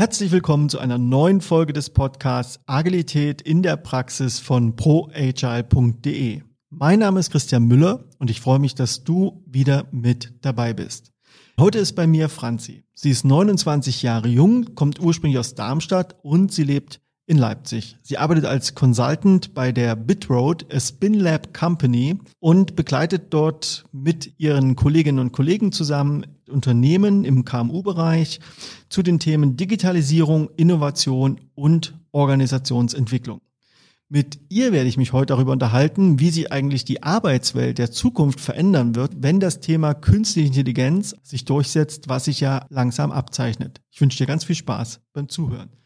Herzlich willkommen zu einer neuen Folge des Podcasts Agilität in der Praxis von proagile.de. Mein Name ist Christian Müller und ich freue mich, dass du wieder mit dabei bist. Heute ist bei mir Franzi. Sie ist 29 Jahre jung, kommt ursprünglich aus Darmstadt und sie lebt in Leipzig. Sie arbeitet als Consultant bei der Bitroad, a SpinLab Company und begleitet dort mit ihren Kolleginnen und Kollegen zusammen Unternehmen im KMU-Bereich zu den Themen Digitalisierung, Innovation und Organisationsentwicklung. Mit ihr werde ich mich heute darüber unterhalten, wie sich eigentlich die Arbeitswelt der Zukunft verändern wird, wenn das Thema künstliche Intelligenz sich durchsetzt, was sich ja langsam abzeichnet. Ich wünsche dir ganz viel Spaß beim Zuhören.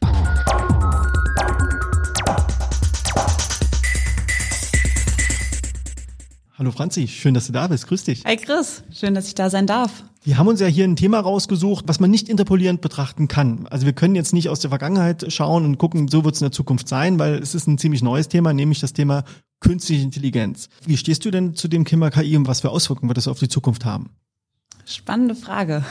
Hallo Franzi, schön, dass du da bist. Grüß dich. Hi Chris, schön, dass ich da sein darf. Wir haben uns ja hier ein Thema rausgesucht, was man nicht interpolierend betrachten kann. Also wir können jetzt nicht aus der Vergangenheit schauen und gucken, so wird es in der Zukunft sein, weil es ist ein ziemlich neues Thema, nämlich das Thema künstliche Intelligenz. Wie stehst du denn zu dem Thema KI und was für Auswirkungen wird das auf die Zukunft haben? Spannende Frage.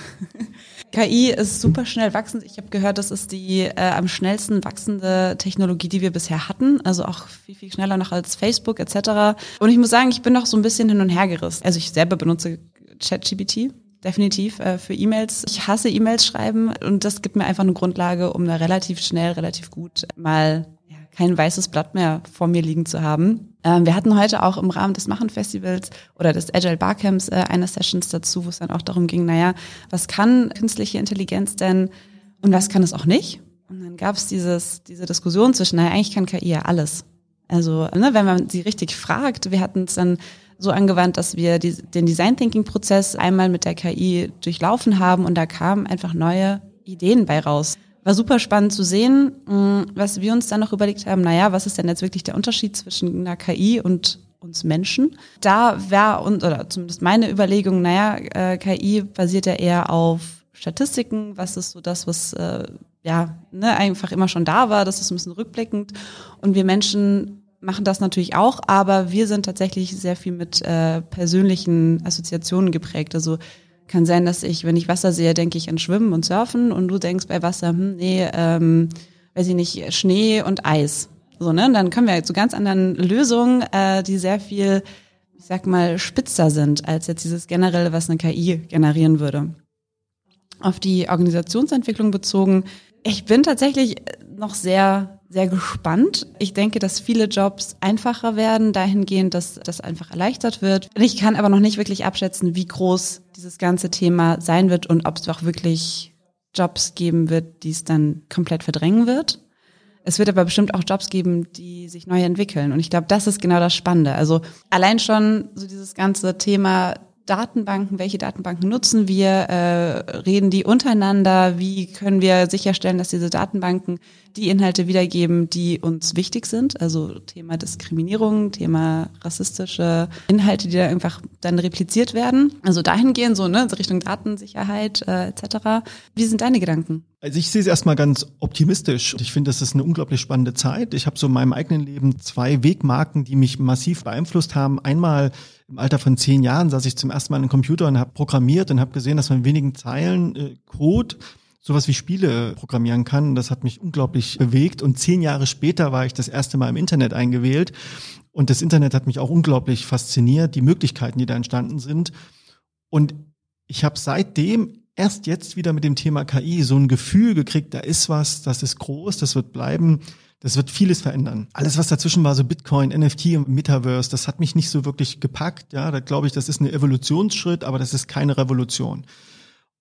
KI ist super schnell wachsend. Ich habe gehört, das ist die äh, am schnellsten wachsende Technologie, die wir bisher hatten. Also auch viel, viel schneller noch als Facebook etc. Und ich muss sagen, ich bin noch so ein bisschen hin und her gerissen. Also ich selber benutze ChatGPT. Definitiv äh, für E-Mails. Ich hasse E-Mails schreiben und das gibt mir einfach eine Grundlage, um da relativ schnell, relativ gut mal ja, kein weißes Blatt mehr vor mir liegen zu haben. Ähm, wir hatten heute auch im Rahmen des Machen-Festivals oder des Agile Barcamps äh, eine Sessions dazu, wo es dann auch darum ging, naja, was kann künstliche Intelligenz denn und was kann es auch nicht? Und dann gab es dieses, diese Diskussion zwischen, naja, eigentlich kann KI ja alles. Also, ne, wenn man sie richtig fragt, wir hatten es dann so angewandt, dass wir die, den Design Thinking Prozess einmal mit der KI durchlaufen haben und da kamen einfach neue Ideen bei raus. War super spannend zu sehen, mm, was wir uns dann noch überlegt haben, naja, was ist denn jetzt wirklich der Unterschied zwischen einer KI und uns Menschen? Da war, und, oder zumindest meine Überlegung, naja, äh, KI basiert ja eher auf Statistiken, was ist so das, was äh, ja ne, einfach immer schon da war, das ist ein bisschen rückblickend. Und wir Menschen machen das natürlich auch, aber wir sind tatsächlich sehr viel mit äh, persönlichen Assoziationen geprägt. Also kann sein, dass ich, wenn ich Wasser sehe, denke ich an Schwimmen und Surfen und du denkst bei Wasser, hm, nee, ähm, weiß ich nicht, Schnee und Eis. So, ne? Und dann kommen wir zu ganz anderen Lösungen, äh, die sehr viel, ich sag mal, spitzer sind, als jetzt dieses generelle, was eine KI generieren würde. Auf die Organisationsentwicklung bezogen, ich bin tatsächlich noch sehr sehr gespannt. Ich denke, dass viele Jobs einfacher werden, dahingehend, dass das einfach erleichtert wird. Ich kann aber noch nicht wirklich abschätzen, wie groß dieses ganze Thema sein wird und ob es auch wirklich Jobs geben wird, die es dann komplett verdrängen wird. Es wird aber bestimmt auch Jobs geben, die sich neu entwickeln. Und ich glaube, das ist genau das Spannende. Also allein schon so dieses ganze Thema Datenbanken, welche Datenbanken nutzen wir, äh, reden die untereinander, wie können wir sicherstellen, dass diese Datenbanken die Inhalte wiedergeben, die uns wichtig sind, also Thema Diskriminierung, Thema rassistische Inhalte, die da einfach dann repliziert werden. Also dahingehend so, ne, Richtung Datensicherheit äh, etc. Wie sind deine Gedanken? Also ich sehe es erstmal ganz optimistisch. Ich finde, das ist eine unglaublich spannende Zeit. Ich habe so in meinem eigenen Leben zwei Wegmarken, die mich massiv beeinflusst haben. Einmal im Alter von zehn Jahren saß ich zum ersten Mal an einem Computer und habe programmiert und habe gesehen, dass man in wenigen Zeilen äh, Code sowas wie Spiele programmieren kann. Das hat mich unglaublich bewegt. Und zehn Jahre später war ich das erste Mal im Internet eingewählt. Und das Internet hat mich auch unglaublich fasziniert, die Möglichkeiten, die da entstanden sind. Und ich habe seitdem erst jetzt wieder mit dem Thema KI so ein Gefühl gekriegt, da ist was, das ist groß, das wird bleiben. Das wird vieles verändern. Alles, was dazwischen war, so Bitcoin, NFT und Metaverse, das hat mich nicht so wirklich gepackt. Ja, da glaube ich, das ist ein Evolutionsschritt, aber das ist keine Revolution.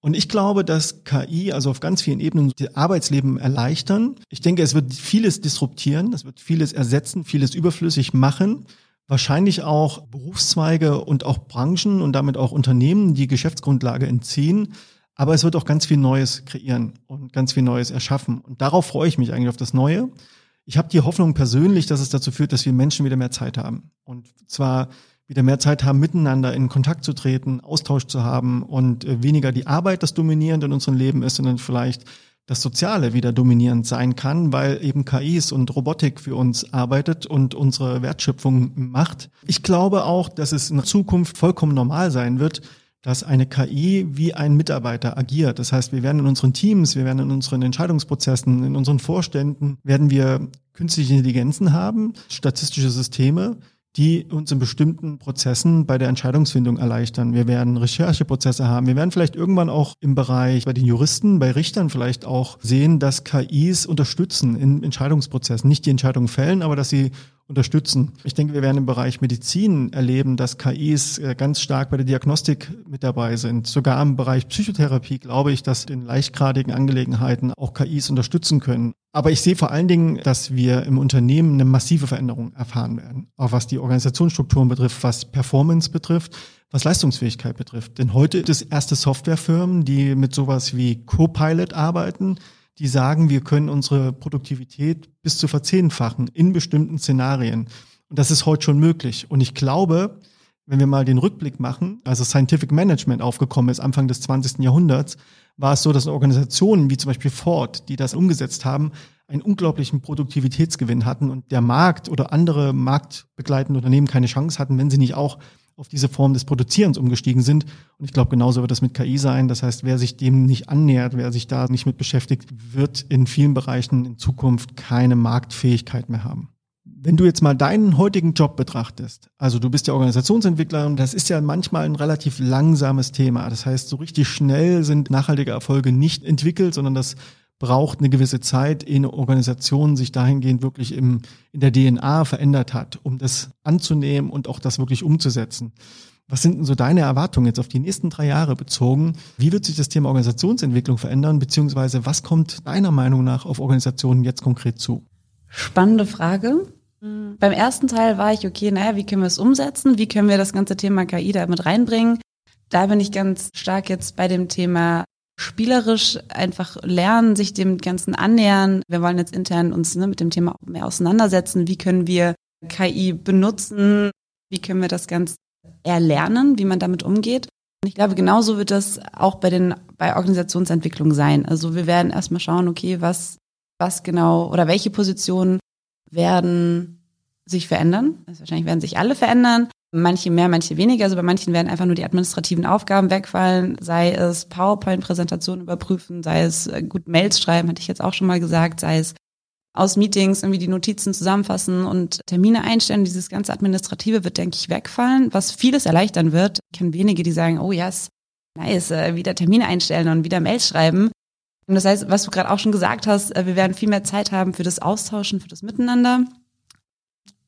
Und ich glaube, dass KI also auf ganz vielen Ebenen das Arbeitsleben erleichtern. Ich denke, es wird vieles disruptieren, es wird vieles ersetzen, vieles überflüssig machen. Wahrscheinlich auch Berufszweige und auch Branchen und damit auch Unternehmen die Geschäftsgrundlage entziehen. Aber es wird auch ganz viel Neues kreieren und ganz viel Neues erschaffen. Und darauf freue ich mich eigentlich auf das Neue. Ich habe die Hoffnung persönlich, dass es dazu führt, dass wir Menschen wieder mehr Zeit haben. Und zwar wieder mehr Zeit haben, miteinander in Kontakt zu treten, Austausch zu haben und äh, weniger die Arbeit das dominierend in unserem Leben ist, sondern vielleicht das Soziale wieder dominierend sein kann, weil eben KIs und Robotik für uns arbeitet und unsere Wertschöpfung macht. Ich glaube auch, dass es in Zukunft vollkommen normal sein wird, dass eine KI wie ein Mitarbeiter agiert. Das heißt, wir werden in unseren Teams, wir werden in unseren Entscheidungsprozessen, in unseren Vorständen, werden wir künstliche Intelligenzen haben, statistische Systeme, die uns in bestimmten Prozessen bei der Entscheidungsfindung erleichtern. Wir werden Rechercheprozesse haben. Wir werden vielleicht irgendwann auch im Bereich bei den Juristen, bei Richtern vielleicht auch sehen, dass KIs unterstützen in Entscheidungsprozessen. Nicht die Entscheidung fällen, aber dass sie unterstützen. Ich denke, wir werden im Bereich Medizin erleben, dass KIs äh, ganz stark bei der Diagnostik mit dabei sind. Sogar im Bereich Psychotherapie glaube ich, dass in leichtgradigen Angelegenheiten auch KIs unterstützen können. Aber ich sehe vor allen Dingen, dass wir im Unternehmen eine massive Veränderung erfahren werden, auch was die Organisationsstrukturen betrifft, was Performance betrifft, was Leistungsfähigkeit betrifft. Denn heute gibt es erste Softwarefirmen, die mit sowas wie Copilot arbeiten, die sagen, wir können unsere Produktivität bis zu verzehnfachen in bestimmten Szenarien. Und das ist heute schon möglich. Und ich glaube, wenn wir mal den Rückblick machen, also Scientific Management aufgekommen ist Anfang des 20. Jahrhunderts, war es so, dass Organisationen wie zum Beispiel Ford, die das umgesetzt haben, einen unglaublichen Produktivitätsgewinn hatten und der Markt oder andere marktbegleitende Unternehmen keine Chance hatten, wenn sie nicht auch auf diese Form des Produzierens umgestiegen sind. Und ich glaube, genauso wird das mit KI sein. Das heißt, wer sich dem nicht annähert, wer sich da nicht mit beschäftigt, wird in vielen Bereichen in Zukunft keine Marktfähigkeit mehr haben. Wenn du jetzt mal deinen heutigen Job betrachtest, also du bist ja Organisationsentwickler und das ist ja manchmal ein relativ langsames Thema. Das heißt, so richtig schnell sind nachhaltige Erfolge nicht entwickelt, sondern das braucht eine gewisse Zeit, ehe eine Organisation sich dahingehend wirklich im, in der DNA verändert hat, um das anzunehmen und auch das wirklich umzusetzen. Was sind denn so deine Erwartungen jetzt auf die nächsten drei Jahre bezogen? Wie wird sich das Thema Organisationsentwicklung verändern, beziehungsweise was kommt deiner Meinung nach auf Organisationen jetzt konkret zu? Spannende Frage. Mhm. Beim ersten Teil war ich, okay, naja, wie können wir es umsetzen? Wie können wir das ganze Thema KI da mit reinbringen? Da bin ich ganz stark jetzt bei dem Thema spielerisch einfach lernen, sich dem Ganzen annähern. Wir wollen jetzt intern uns ne, mit dem Thema mehr auseinandersetzen. Wie können wir KI benutzen? Wie können wir das Ganze erlernen, wie man damit umgeht? Und ich glaube, genauso wird das auch bei den, bei Organisationsentwicklung sein. Also wir werden erstmal schauen, okay, was, was genau oder welche Positionen werden sich verändern. Also wahrscheinlich werden sich alle verändern. Manche mehr, manche weniger. Also bei manchen werden einfach nur die administrativen Aufgaben wegfallen, sei es PowerPoint-Präsentationen überprüfen, sei es äh, gut Mails schreiben, hatte ich jetzt auch schon mal gesagt, sei es aus Meetings irgendwie die Notizen zusammenfassen und Termine einstellen. Dieses ganze Administrative wird, denke ich, wegfallen, was vieles erleichtern wird. Ich kenne wenige, die sagen, oh yes, nice, äh, wieder Termine einstellen und wieder Mails schreiben. Und das heißt, was du gerade auch schon gesagt hast, äh, wir werden viel mehr Zeit haben für das Austauschen, für das Miteinander.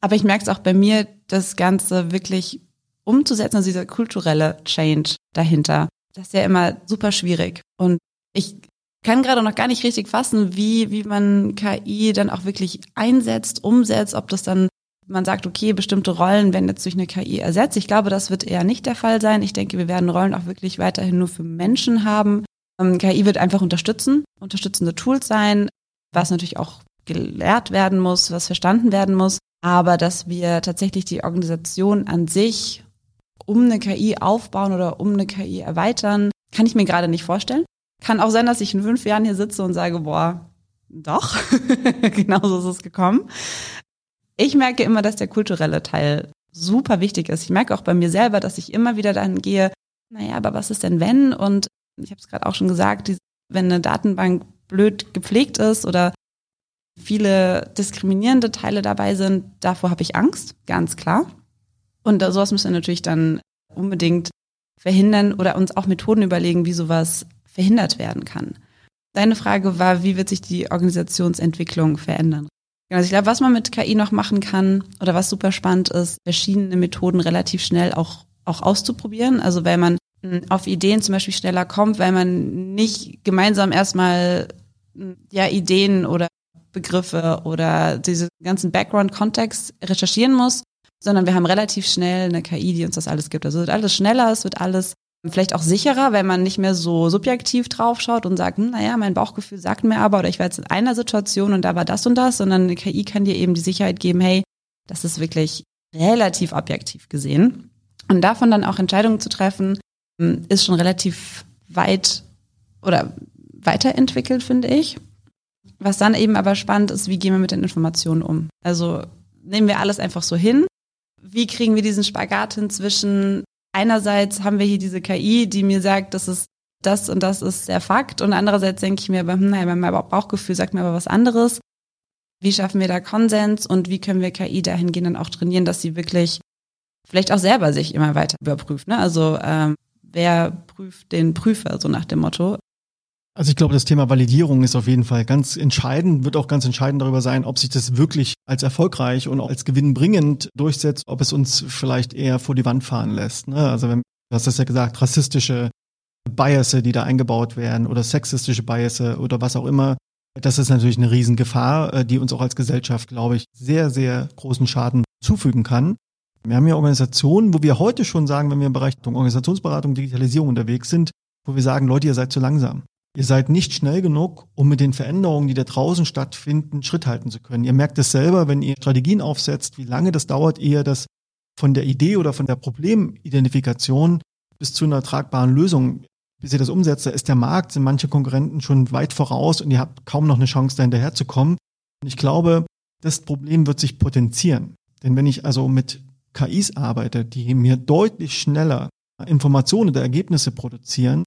Aber ich merke es auch bei mir, das Ganze wirklich umzusetzen, also dieser kulturelle Change dahinter. Das ist ja immer super schwierig. Und ich kann gerade noch gar nicht richtig fassen, wie, wie man KI dann auch wirklich einsetzt, umsetzt, ob das dann man sagt, okay, bestimmte Rollen werden jetzt durch eine KI ersetzt. Ich glaube, das wird eher nicht der Fall sein. Ich denke, wir werden Rollen auch wirklich weiterhin nur für Menschen haben. Ähm, KI wird einfach unterstützen, unterstützende Tools sein, was natürlich auch gelehrt werden muss, was verstanden werden muss aber dass wir tatsächlich die Organisation an sich um eine KI aufbauen oder um eine KI erweitern, kann ich mir gerade nicht vorstellen. Kann auch sein, dass ich in fünf Jahren hier sitze und sage, boah, doch, genauso ist es gekommen. Ich merke immer, dass der kulturelle Teil super wichtig ist. Ich merke auch bei mir selber, dass ich immer wieder dahin gehe, naja, aber was ist denn wenn? Und ich habe es gerade auch schon gesagt, wenn eine Datenbank blöd gepflegt ist oder viele diskriminierende Teile dabei sind, davor habe ich Angst, ganz klar. Und sowas müssen wir natürlich dann unbedingt verhindern oder uns auch Methoden überlegen, wie sowas verhindert werden kann. Deine Frage war, wie wird sich die Organisationsentwicklung verändern? Also ich glaube, was man mit KI noch machen kann oder was super spannend ist, verschiedene Methoden relativ schnell auch, auch auszuprobieren. Also weil man hm, auf Ideen zum Beispiel schneller kommt, weil man nicht gemeinsam erstmal hm, ja Ideen oder Begriffe oder diese ganzen Background-Kontext recherchieren muss, sondern wir haben relativ schnell eine KI, die uns das alles gibt. Also wird alles schneller, es wird alles vielleicht auch sicherer, wenn man nicht mehr so subjektiv draufschaut und sagt, hm, naja, mein Bauchgefühl sagt mir aber, oder ich war jetzt in einer Situation und da war das und das, sondern eine KI kann dir eben die Sicherheit geben, hey, das ist wirklich relativ objektiv gesehen. Und davon dann auch Entscheidungen zu treffen, hm, ist schon relativ weit oder weiterentwickelt, finde ich. Was dann eben aber spannend ist, wie gehen wir mit den Informationen um? Also nehmen wir alles einfach so hin? Wie kriegen wir diesen Spagat hin zwischen, einerseits haben wir hier diese KI, die mir sagt, das ist das und das ist der Fakt. Und andererseits denke ich mir, aber, hm, nein, mein Bauchgefühl sagt mir aber was anderes. Wie schaffen wir da Konsens und wie können wir KI dahingehend dann auch trainieren, dass sie wirklich vielleicht auch selber sich immer weiter überprüft. Ne? Also ähm, wer prüft den Prüfer, so nach dem Motto. Also ich glaube, das Thema Validierung ist auf jeden Fall ganz entscheidend, wird auch ganz entscheidend darüber sein, ob sich das wirklich als erfolgreich und als gewinnbringend durchsetzt, ob es uns vielleicht eher vor die Wand fahren lässt. Ne? Also wenn, du hast das ja gesagt, rassistische Biasse, die da eingebaut werden oder sexistische Biasse oder was auch immer, das ist natürlich eine Riesengefahr, äh, die uns auch als Gesellschaft, glaube ich, sehr, sehr großen Schaden zufügen kann. Wir haben ja Organisationen, wo wir heute schon sagen, wenn wir im Bereich Organisationsberatung, Digitalisierung unterwegs sind, wo wir sagen, Leute, ihr seid zu langsam. Ihr seid nicht schnell genug, um mit den Veränderungen, die da draußen stattfinden, Schritt halten zu können. Ihr merkt es selber, wenn ihr Strategien aufsetzt, wie lange das dauert, ehe das von der Idee oder von der Problemidentifikation bis zu einer tragbaren Lösung, bis ihr das umsetzt, da ist der Markt, sind manche Konkurrenten schon weit voraus und ihr habt kaum noch eine Chance, da hinterherzukommen. Und ich glaube, das Problem wird sich potenzieren. Denn wenn ich also mit KIs arbeite, die mir deutlich schneller Informationen oder Ergebnisse produzieren,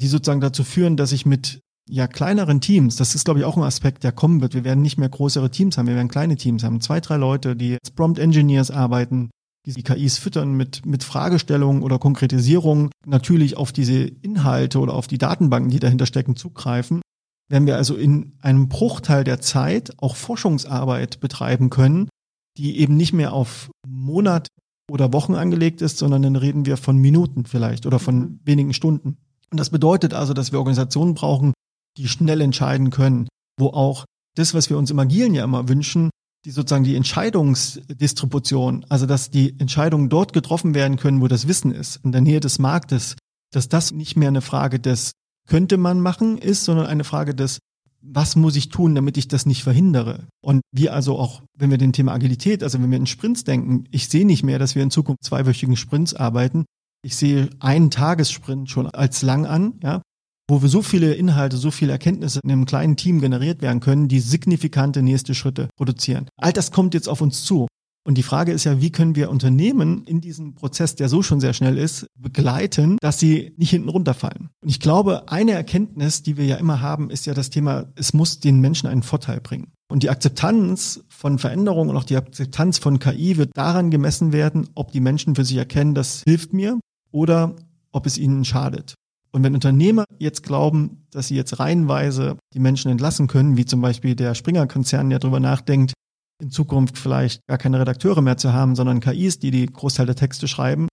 die sozusagen dazu führen, dass ich mit ja kleineren Teams, das ist glaube ich auch ein Aspekt, der kommen wird. Wir werden nicht mehr größere Teams haben, wir werden kleine Teams haben, zwei, drei Leute, die als Prompt Engineers arbeiten, die die KIs füttern mit mit Fragestellungen oder Konkretisierungen, natürlich auf diese Inhalte oder auf die Datenbanken, die dahinter stecken, zugreifen. Werden wir also in einem Bruchteil der Zeit auch Forschungsarbeit betreiben können, die eben nicht mehr auf Monat oder Wochen angelegt ist, sondern dann reden wir von Minuten vielleicht oder von mhm. wenigen Stunden. Und das bedeutet also, dass wir Organisationen brauchen, die schnell entscheiden können, wo auch das, was wir uns im Agilen ja immer wünschen, die sozusagen die Entscheidungsdistribution, also dass die Entscheidungen dort getroffen werden können, wo das Wissen ist, in der Nähe des Marktes, dass das nicht mehr eine Frage des könnte man machen ist, sondern eine Frage des was muss ich tun, damit ich das nicht verhindere? Und wir also auch, wenn wir den Thema Agilität, also wenn wir in Sprints denken, ich sehe nicht mehr, dass wir in Zukunft zweiwöchigen Sprints arbeiten. Ich sehe einen Tagessprint schon als lang an, ja, wo wir so viele Inhalte, so viele Erkenntnisse in einem kleinen Team generiert werden können, die signifikante nächste Schritte produzieren. All das kommt jetzt auf uns zu. Und die Frage ist ja, wie können wir Unternehmen in diesem Prozess, der so schon sehr schnell ist, begleiten, dass sie nicht hinten runterfallen. Und ich glaube, eine Erkenntnis, die wir ja immer haben, ist ja das Thema, es muss den Menschen einen Vorteil bringen. Und die Akzeptanz von Veränderungen und auch die Akzeptanz von KI wird daran gemessen werden, ob die Menschen für sich erkennen, das hilft mir oder ob es ihnen schadet. Und wenn Unternehmer jetzt glauben, dass sie jetzt reihenweise die Menschen entlassen können, wie zum Beispiel der Springer-Konzern, der darüber nachdenkt, in Zukunft vielleicht gar keine Redakteure mehr zu haben, sondern KIs, die die Großteil der Texte schreiben,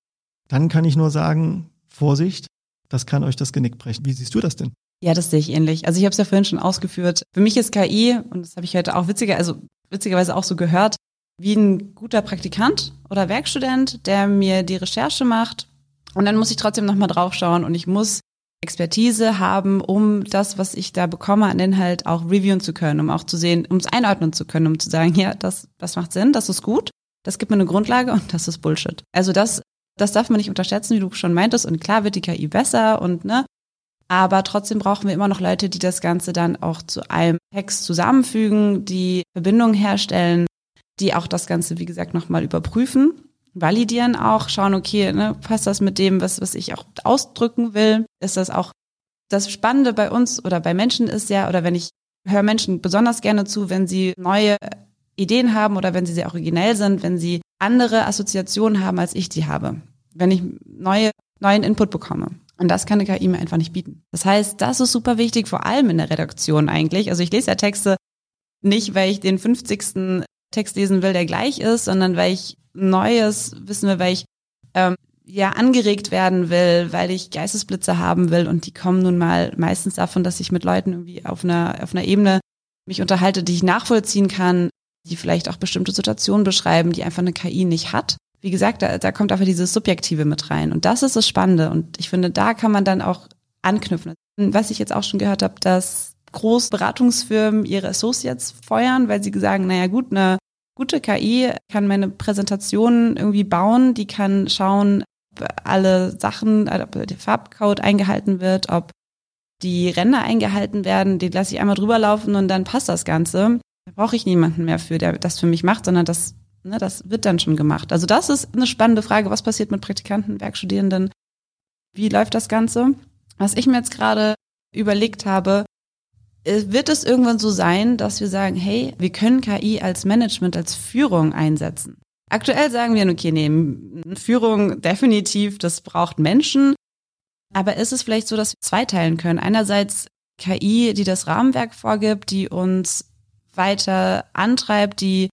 dann kann ich nur sagen, Vorsicht, das kann euch das Genick brechen. Wie siehst du das denn? Ja, das sehe ich ähnlich. Also ich habe es ja vorhin schon ausgeführt. Für mich ist KI, und das habe ich heute auch witziger, also witzigerweise auch so gehört, wie ein guter Praktikant oder Werkstudent, der mir die Recherche macht. Und dann muss ich trotzdem nochmal draufschauen und ich muss Expertise haben, um das, was ich da bekomme an Inhalt auch reviewen zu können, um auch zu sehen, um es einordnen zu können, um zu sagen, ja, das, das macht Sinn, das ist gut, das gibt mir eine Grundlage und das ist Bullshit. Also das, das darf man nicht unterschätzen, wie du schon meintest. Und klar wird die KI besser und ne, aber trotzdem brauchen wir immer noch Leute, die das Ganze dann auch zu einem Text zusammenfügen, die Verbindungen herstellen, die auch das Ganze, wie gesagt, nochmal überprüfen validieren auch, schauen, okay, ne, passt das mit dem, was, was ich auch ausdrücken will? Ist das auch das Spannende bei uns oder bei Menschen ist ja, oder wenn ich höre Menschen besonders gerne zu, wenn sie neue Ideen haben oder wenn sie sehr originell sind, wenn sie andere Assoziationen haben, als ich die habe. Wenn ich neue, neuen Input bekomme. Und das kann eine KI mir einfach nicht bieten. Das heißt, das ist super wichtig, vor allem in der Redaktion eigentlich. Also ich lese ja Texte nicht, weil ich den 50. Text lesen will, der gleich ist, sondern weil ich Neues wissen will, weil ich ähm, ja angeregt werden will, weil ich Geistesblitze haben will und die kommen nun mal meistens davon, dass ich mit Leuten irgendwie auf einer auf einer Ebene mich unterhalte, die ich nachvollziehen kann, die vielleicht auch bestimmte Situationen beschreiben, die einfach eine KI nicht hat. Wie gesagt, da, da kommt einfach dieses Subjektive mit rein und das ist das Spannende und ich finde, da kann man dann auch anknüpfen. Was ich jetzt auch schon gehört habe, dass Großberatungsfirmen ihre Associates feuern, weil sie sagen, naja gut, eine gute KI kann meine Präsentationen irgendwie bauen, die kann schauen, ob alle Sachen, ob der Farbcode eingehalten wird, ob die Ränder eingehalten werden, die lasse ich einmal drüber laufen und dann passt das Ganze. Da brauche ich niemanden mehr für, der das für mich macht, sondern das ne, das wird dann schon gemacht. Also das ist eine spannende Frage. Was passiert mit Praktikanten, Werkstudierenden? Wie läuft das Ganze? Was ich mir jetzt gerade überlegt habe, wird es irgendwann so sein, dass wir sagen, hey, wir können KI als Management, als Führung einsetzen. Aktuell sagen wir, okay, nee, Führung definitiv, das braucht Menschen. Aber ist es vielleicht so, dass wir zweiteilen können? Einerseits KI, die das Rahmenwerk vorgibt, die uns weiter antreibt, die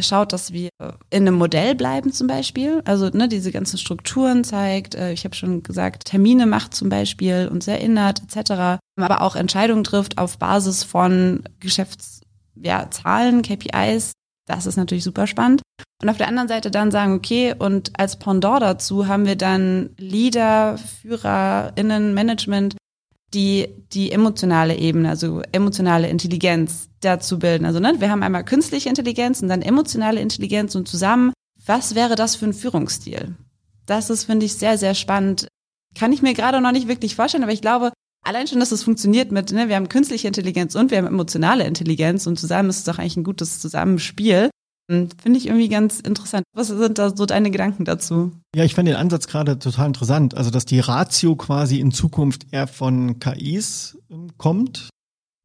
schaut, dass wir in einem Modell bleiben zum Beispiel, also ne, diese ganzen Strukturen zeigt, äh, ich habe schon gesagt, Termine macht zum Beispiel, uns erinnert etc., aber auch Entscheidungen trifft auf Basis von Geschäftszahlen, ja, KPIs, das ist natürlich super spannend. Und auf der anderen Seite dann sagen, okay, und als Pendant dazu haben wir dann Leader, FührerInnen, Management, die die emotionale Ebene, also emotionale Intelligenz dazu bilden. Also ne, wir haben einmal künstliche Intelligenz und dann emotionale Intelligenz und zusammen, was wäre das für ein Führungsstil? Das ist, finde ich, sehr, sehr spannend. Kann ich mir gerade noch nicht wirklich vorstellen, aber ich glaube, allein schon, dass es funktioniert mit, ne, wir haben künstliche Intelligenz und wir haben emotionale Intelligenz und zusammen ist es doch eigentlich ein gutes Zusammenspiel. Finde ich irgendwie ganz interessant. Was sind da so deine Gedanken dazu? Ja, ich fand den Ansatz gerade total interessant. Also, dass die Ratio quasi in Zukunft eher von KIs ähm, kommt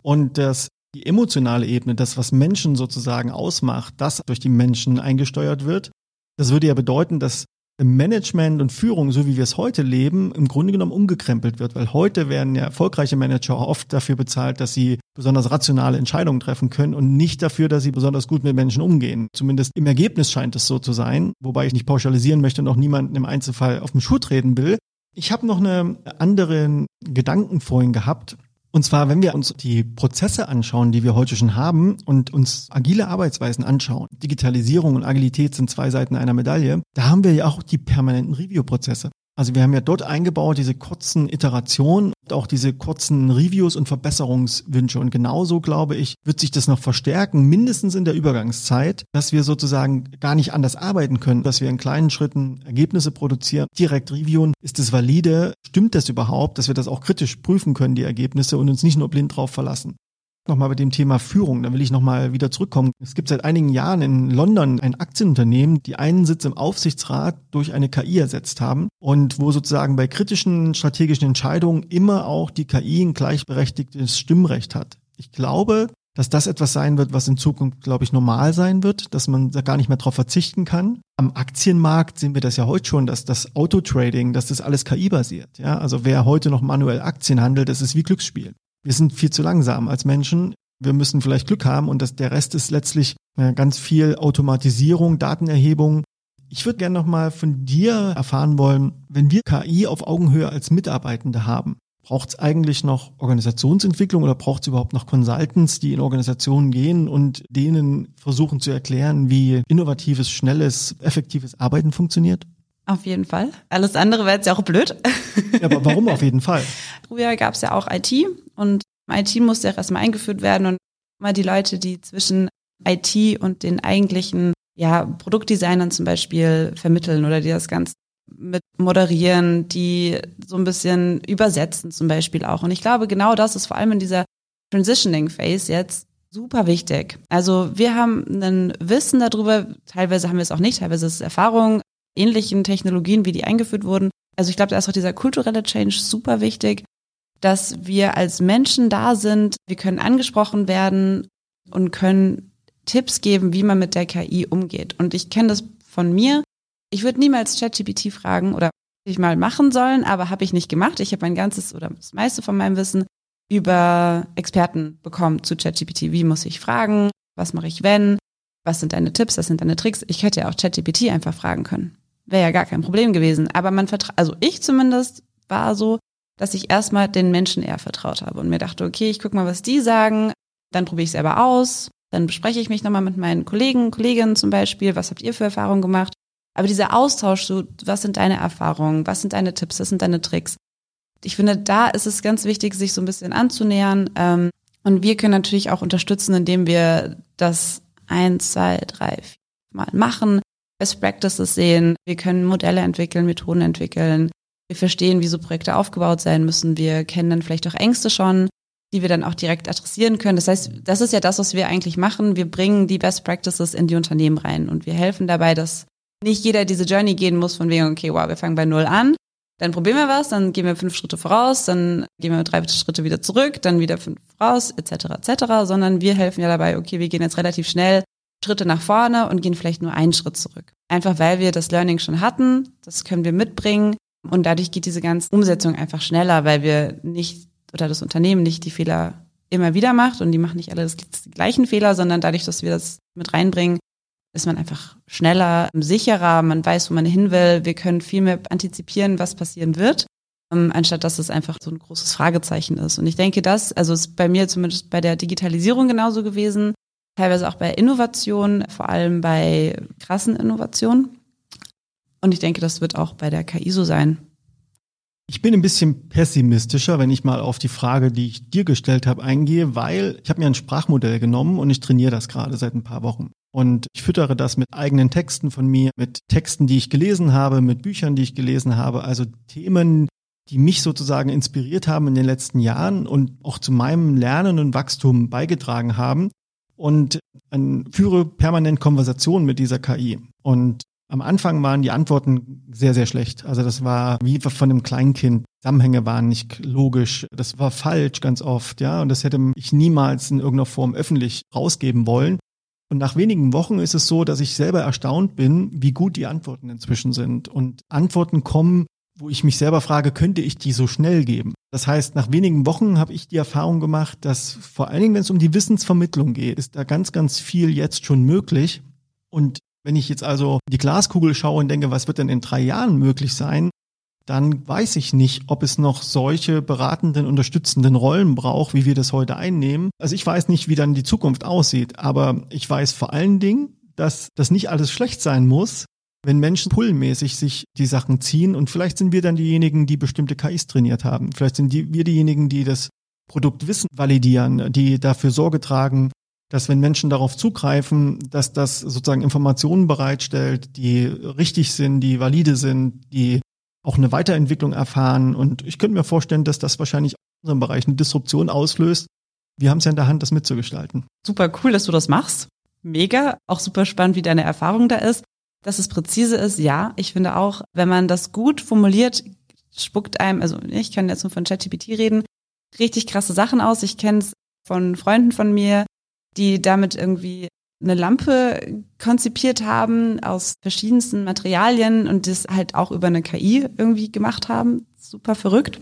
und dass die emotionale Ebene, das, was Menschen sozusagen ausmacht, das durch die Menschen eingesteuert wird. Das würde ja bedeuten, dass Management und Führung, so wie wir es heute leben, im Grunde genommen umgekrempelt wird, weil heute werden ja erfolgreiche Manager oft dafür bezahlt, dass sie besonders rationale Entscheidungen treffen können und nicht dafür, dass sie besonders gut mit Menschen umgehen. Zumindest im Ergebnis scheint es so zu sein, wobei ich nicht pauschalisieren möchte und auch niemanden im Einzelfall auf den Schuh treten will. Ich habe noch einen anderen Gedanken vorhin gehabt, und zwar, wenn wir uns die Prozesse anschauen, die wir heute schon haben und uns agile Arbeitsweisen anschauen, Digitalisierung und Agilität sind zwei Seiten einer Medaille, da haben wir ja auch die permanenten Review-Prozesse. Also wir haben ja dort eingebaut diese kurzen Iterationen, auch diese kurzen Reviews und Verbesserungswünsche. Und genauso, glaube ich, wird sich das noch verstärken, mindestens in der Übergangszeit, dass wir sozusagen gar nicht anders arbeiten können, dass wir in kleinen Schritten Ergebnisse produzieren, direkt reviewen. Ist es valide? Stimmt das überhaupt? Dass wir das auch kritisch prüfen können, die Ergebnisse, und uns nicht nur blind drauf verlassen. Nochmal bei dem Thema Führung, da will ich nochmal wieder zurückkommen. Es gibt seit einigen Jahren in London ein Aktienunternehmen, die einen Sitz im Aufsichtsrat durch eine KI ersetzt haben und wo sozusagen bei kritischen strategischen Entscheidungen immer auch die KI ein gleichberechtigtes Stimmrecht hat. Ich glaube, dass das etwas sein wird, was in Zukunft, glaube ich, normal sein wird, dass man da gar nicht mehr darauf verzichten kann. Am Aktienmarkt sehen wir das ja heute schon, dass das Autotrading, dass das alles KI basiert. Ja, also wer heute noch manuell Aktien handelt, das ist wie Glücksspiel wir sind viel zu langsam als Menschen. Wir müssen vielleicht Glück haben und das, der Rest ist letztlich äh, ganz viel Automatisierung, Datenerhebung. Ich würde gerne nochmal von dir erfahren wollen, wenn wir KI auf Augenhöhe als Mitarbeitende haben, braucht es eigentlich noch Organisationsentwicklung oder braucht es überhaupt noch Consultants, die in Organisationen gehen und denen versuchen zu erklären, wie innovatives, schnelles, effektives Arbeiten funktioniert? Auf jeden Fall. Alles andere wäre jetzt ja auch blöd. Ja, aber warum auf jeden Fall? Früher gab es ja auch IT und IT musste ja erstmal eingeführt werden und mal die Leute, die zwischen IT und den eigentlichen ja, Produktdesignern zum Beispiel vermitteln oder die das Ganze mit moderieren, die so ein bisschen übersetzen zum Beispiel auch. Und ich glaube, genau das ist vor allem in dieser Transitioning Phase jetzt super wichtig. Also wir haben ein Wissen darüber, teilweise haben wir es auch nicht, teilweise ist es Erfahrung, ähnlichen Technologien, wie die eingeführt wurden. Also ich glaube, da ist auch dieser kulturelle Change super wichtig, dass wir als Menschen da sind, wir können angesprochen werden und können Tipps geben, wie man mit der KI umgeht. Und ich kenne das von mir. Ich würde niemals ChatGPT fragen oder ich mal machen sollen, aber habe ich nicht gemacht. Ich habe mein ganzes oder das meiste von meinem Wissen über Experten bekommen zu ChatGPT. Wie muss ich fragen? Was mache ich wenn? Was sind deine Tipps? Was sind deine Tricks? Ich hätte ja auch ChatGPT einfach fragen können wäre ja gar kein Problem gewesen. Aber man vertraut, also ich zumindest war so, dass ich erstmal den Menschen eher vertraut habe und mir dachte, okay, ich guck mal, was die sagen, dann probiere ich selber aus, dann bespreche ich mich nochmal mit meinen Kollegen, Kolleginnen zum Beispiel, was habt ihr für Erfahrungen gemacht? Aber dieser Austausch, so, was sind deine Erfahrungen, was sind deine Tipps, was sind deine Tricks? Ich finde, da ist es ganz wichtig, sich so ein bisschen anzunähern. Ähm, und wir können natürlich auch unterstützen, indem wir das eins, zwei, drei, vier Mal machen, Best Practices sehen. Wir können Modelle entwickeln, Methoden entwickeln. Wir verstehen, wie so Projekte aufgebaut sein müssen. Wir kennen dann vielleicht auch Ängste schon, die wir dann auch direkt adressieren können. Das heißt, das ist ja das, was wir eigentlich machen. Wir bringen die Best Practices in die Unternehmen rein und wir helfen dabei, dass nicht jeder diese Journey gehen muss von wegen, okay, wow, wir fangen bei Null an, dann probieren wir was, dann gehen wir fünf Schritte voraus, dann gehen wir drei Schritte wieder zurück, dann wieder fünf voraus, etc., etc., sondern wir helfen ja dabei, okay, wir gehen jetzt relativ schnell Schritte nach vorne und gehen vielleicht nur einen Schritt zurück. Einfach weil wir das Learning schon hatten, das können wir mitbringen und dadurch geht diese ganze Umsetzung einfach schneller, weil wir nicht oder das Unternehmen nicht die Fehler immer wieder macht und die machen nicht alle die gleichen Fehler, sondern dadurch, dass wir das mit reinbringen, ist man einfach schneller, sicherer, man weiß, wo man hin will. Wir können viel mehr antizipieren, was passieren wird, ähm, anstatt dass es einfach so ein großes Fragezeichen ist. Und ich denke, das, also ist bei mir zumindest bei der Digitalisierung genauso gewesen, teilweise auch bei Innovation, vor allem bei krassen Innovationen. Und ich denke, das wird auch bei der KI so sein. Ich bin ein bisschen pessimistischer, wenn ich mal auf die Frage, die ich dir gestellt habe, eingehe, weil ich habe mir ein Sprachmodell genommen und ich trainiere das gerade seit ein paar Wochen. Und ich füttere das mit eigenen Texten von mir, mit Texten, die ich gelesen habe, mit Büchern, die ich gelesen habe, also Themen, die mich sozusagen inspiriert haben in den letzten Jahren und auch zu meinem Lernen und Wachstum beigetragen haben. Und führe permanent Konversationen mit dieser KI. Und am Anfang waren die Antworten sehr, sehr schlecht. Also das war wie von einem Kleinkind. Zusammenhänge waren nicht logisch. Das war falsch ganz oft, ja. Und das hätte ich niemals in irgendeiner Form öffentlich rausgeben wollen. Und nach wenigen Wochen ist es so, dass ich selber erstaunt bin, wie gut die Antworten inzwischen sind. Und Antworten kommen, wo ich mich selber frage, könnte ich die so schnell geben? Das heißt, nach wenigen Wochen habe ich die Erfahrung gemacht, dass vor allen Dingen, wenn es um die Wissensvermittlung geht, ist da ganz, ganz viel jetzt schon möglich. Und wenn ich jetzt also die Glaskugel schaue und denke, was wird denn in drei Jahren möglich sein, dann weiß ich nicht, ob es noch solche beratenden, unterstützenden Rollen braucht, wie wir das heute einnehmen. Also ich weiß nicht, wie dann die Zukunft aussieht, aber ich weiß vor allen Dingen, dass das nicht alles schlecht sein muss, wenn Menschen pullmäßig sich die Sachen ziehen und vielleicht sind wir dann diejenigen, die bestimmte KIs trainiert haben. Vielleicht sind die, wir diejenigen, die das Produktwissen validieren, die dafür Sorge tragen, dass wenn Menschen darauf zugreifen, dass das sozusagen Informationen bereitstellt, die richtig sind, die valide sind, die auch eine Weiterentwicklung erfahren. Und ich könnte mir vorstellen, dass das wahrscheinlich in unserem Bereich eine Disruption auslöst. Wir haben es ja in der Hand, das mitzugestalten. Super cool, dass du das machst. Mega. Auch super spannend, wie deine Erfahrung da ist. Dass es präzise ist, ja. Ich finde auch, wenn man das gut formuliert, spuckt einem, also ich kann jetzt nur von ChatGPT reden, richtig krasse Sachen aus. Ich kenne es von Freunden von mir, die damit irgendwie eine Lampe konzipiert haben aus verschiedensten Materialien und das halt auch über eine KI irgendwie gemacht haben. Super verrückt.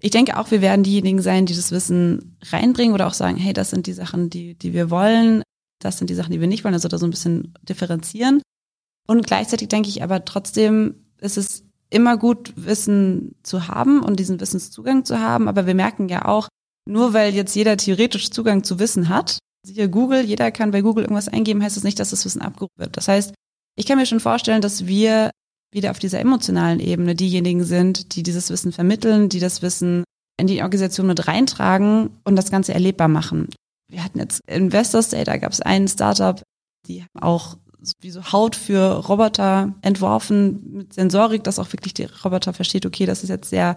Ich denke auch, wir werden diejenigen sein, die das Wissen reinbringen oder auch sagen, hey, das sind die Sachen, die, die wir wollen, das sind die Sachen, die wir nicht wollen, also da so ein bisschen differenzieren. Und gleichzeitig denke ich aber trotzdem, ist es immer gut, Wissen zu haben und diesen Wissenszugang zu haben. Aber wir merken ja auch, nur weil jetzt jeder theoretisch Zugang zu Wissen hat, siehe Google, jeder kann bei Google irgendwas eingeben, heißt das nicht, dass das Wissen abgerufen wird. Das heißt, ich kann mir schon vorstellen, dass wir wieder auf dieser emotionalen Ebene diejenigen sind, die dieses Wissen vermitteln, die das Wissen in die Organisation mit reintragen und das Ganze erlebbar machen. Wir hatten jetzt Investors Day, da gab es einen Startup, die haben auch wie so Haut für Roboter entworfen mit Sensorik, dass auch wirklich der Roboter versteht, okay, das ist jetzt sehr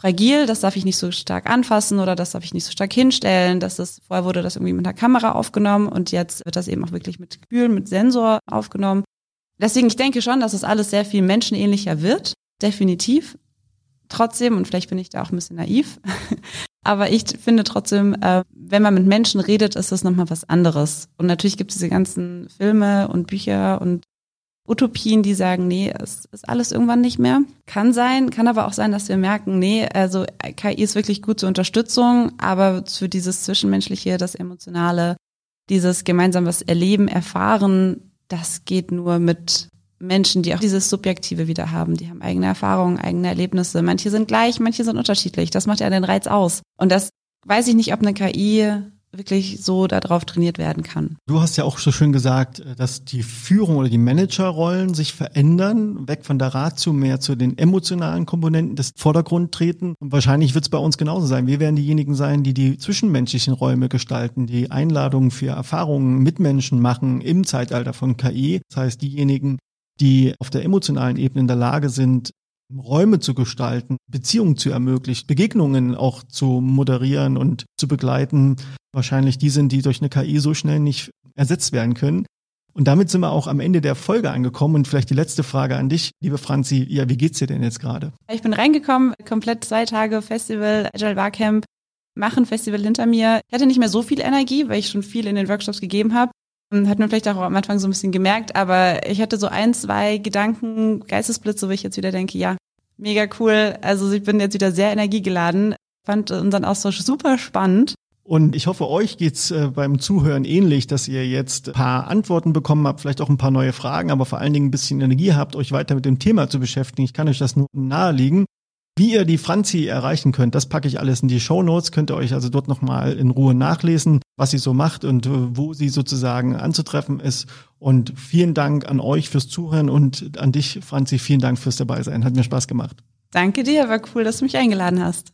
fragil, das darf ich nicht so stark anfassen oder das darf ich nicht so stark hinstellen. Das vorher wurde das irgendwie mit einer Kamera aufgenommen und jetzt wird das eben auch wirklich mit Gefühl, mit Sensor aufgenommen. Deswegen, ich denke schon, dass es das alles sehr viel menschenähnlicher wird. Definitiv. Trotzdem, und vielleicht bin ich da auch ein bisschen naiv, aber ich finde trotzdem, äh, wenn man mit Menschen redet, ist das nochmal was anderes. Und natürlich gibt es diese ganzen Filme und Bücher und Utopien, die sagen, nee, es ist alles irgendwann nicht mehr. Kann sein, kann aber auch sein, dass wir merken, nee, also KI ist wirklich gut zur Unterstützung, aber für dieses Zwischenmenschliche, das Emotionale, dieses gemeinsam was erleben, erfahren, das geht nur mit Menschen, die auch dieses Subjektive wieder haben. Die haben eigene Erfahrungen, eigene Erlebnisse. Manche sind gleich, manche sind unterschiedlich. Das macht ja den Reiz aus. Und das weiß ich nicht, ob eine KI wirklich so darauf trainiert werden kann. Du hast ja auch so schön gesagt, äh, dass die Führung oder die Managerrollen sich verändern, weg von der Ratio mehr zu den emotionalen Komponenten des Vordergrund treten. Und wahrscheinlich wird es bei uns genauso sein. Wir werden diejenigen sein, die die zwischenmenschlichen Räume gestalten, die Einladungen für Erfahrungen mit Menschen machen im Zeitalter von KI. Das heißt, diejenigen, die auf der emotionalen Ebene in der Lage sind, Räume zu gestalten, Beziehungen zu ermöglichen, Begegnungen auch zu moderieren und zu begleiten, wahrscheinlich die sind, die durch eine KI so schnell nicht ersetzt werden können. Und damit sind wir auch am Ende der Folge angekommen. Und vielleicht die letzte Frage an dich, liebe Franzi. Ja, wie geht's dir denn jetzt gerade? Ich bin reingekommen, komplett zwei Tage Festival, Agile Barcamp, machen Festival hinter mir. Ich hatte nicht mehr so viel Energie, weil ich schon viel in den Workshops gegeben habe. Hat man vielleicht auch am Anfang so ein bisschen gemerkt, aber ich hatte so ein, zwei Gedanken, Geistesblitze, wo ich jetzt wieder denke, ja, mega cool. Also ich bin jetzt wieder sehr energiegeladen. Fand unseren Austausch super spannend. Und ich hoffe, euch geht's äh, beim Zuhören ähnlich, dass ihr jetzt ein paar Antworten bekommen habt, vielleicht auch ein paar neue Fragen, aber vor allen Dingen ein bisschen Energie habt, euch weiter mit dem Thema zu beschäftigen. Ich kann euch das nur nahelegen. Wie ihr die Franzi erreichen könnt, das packe ich alles in die Show Notes. Könnt ihr euch also dort nochmal in Ruhe nachlesen, was sie so macht und äh, wo sie sozusagen anzutreffen ist. Und vielen Dank an euch fürs Zuhören und an dich, Franzi, vielen Dank fürs Dabeisein. Hat mir Spaß gemacht. Danke dir, war cool, dass du mich eingeladen hast.